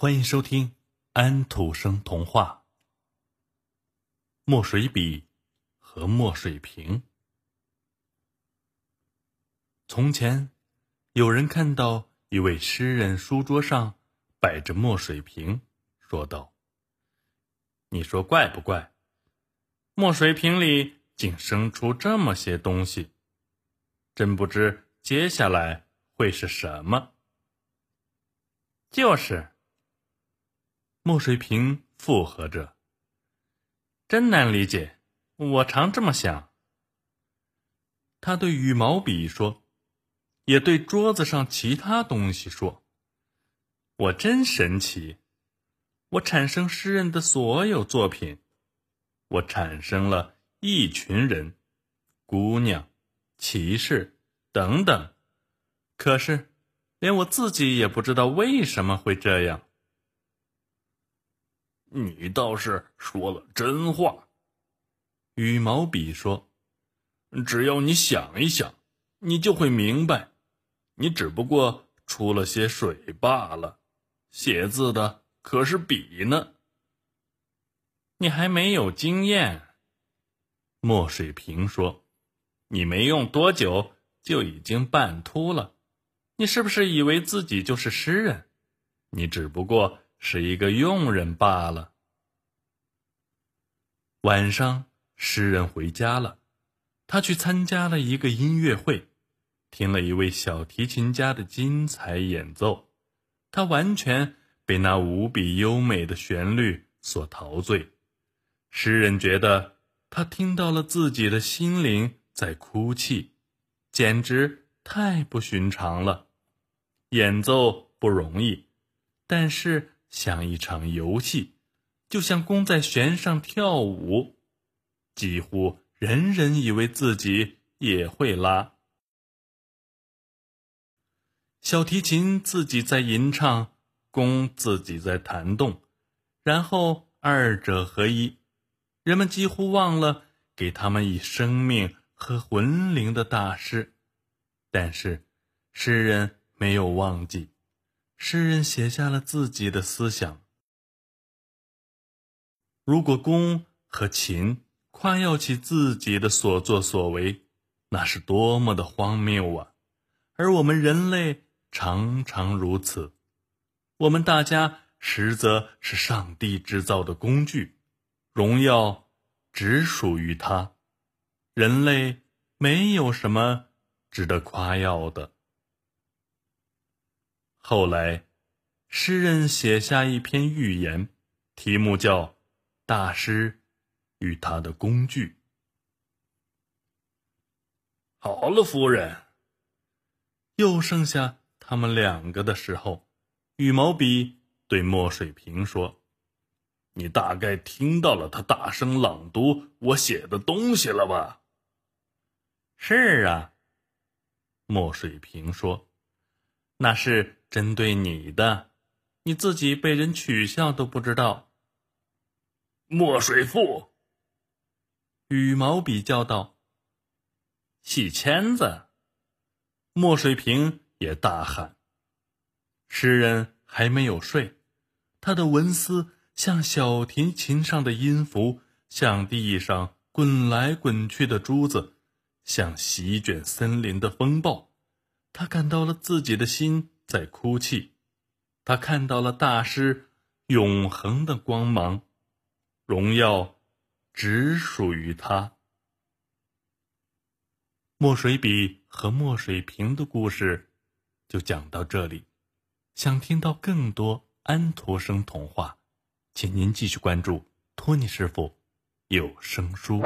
欢迎收听安徒生童话《墨水笔和墨水瓶》。从前，有人看到一位诗人书桌上摆着墨水瓶，说道：“你说怪不怪？墨水瓶里竟生出这么些东西，真不知接下来会是什么。”就是。墨水瓶附和着，真难理解。我常这么想。他对羽毛笔说，也对桌子上其他东西说：“我真神奇！我产生诗人的所有作品，我产生了一群人，姑娘、骑士等等。可是，连我自己也不知道为什么会这样。”你倒是说了真话，羽毛笔说：“只要你想一想，你就会明白，你只不过出了些水罢了。写字的可是笔呢。你还没有经验。”墨水瓶说：“你没用多久就已经半秃了，你是不是以为自己就是诗人？你只不过……”是一个佣人罢了。晚上，诗人回家了，他去参加了一个音乐会，听了一位小提琴家的精彩演奏，他完全被那无比优美的旋律所陶醉。诗人觉得他听到了自己的心灵在哭泣，简直太不寻常了。演奏不容易，但是。像一场游戏，就像弓在弦上跳舞，几乎人人以为自己也会拉。小提琴自己在吟唱，弓自己在弹动，然后二者合一，人们几乎忘了给他们以生命和魂灵的大师。但是，诗人没有忘记。诗人写下了自己的思想。如果弓和琴夸耀起自己的所作所为，那是多么的荒谬啊！而我们人类常常如此。我们大家实则是上帝制造的工具，荣耀只属于他。人类没有什么值得夸耀的。后来，诗人写下一篇寓言，题目叫《大师与他的工具》。好了，夫人，又剩下他们两个的时候，羽毛笔对墨水瓶说：“你大概听到了他大声朗读我写的东西了吧？”“是啊。”墨水瓶说。那是针对你的，你自己被人取笑都不知道。墨水赋，羽毛笔叫道：“细签子。”墨水瓶也大喊。诗人还没有睡，他的文思像小提琴上的音符，像地上滚来滚去的珠子，像席卷森林的风暴。他感到了自己的心在哭泣，他看到了大师永恒的光芒，荣耀只属于他。墨水笔和墨水瓶的故事就讲到这里。想听到更多安徒生童话，请您继续关注托尼师傅有声书。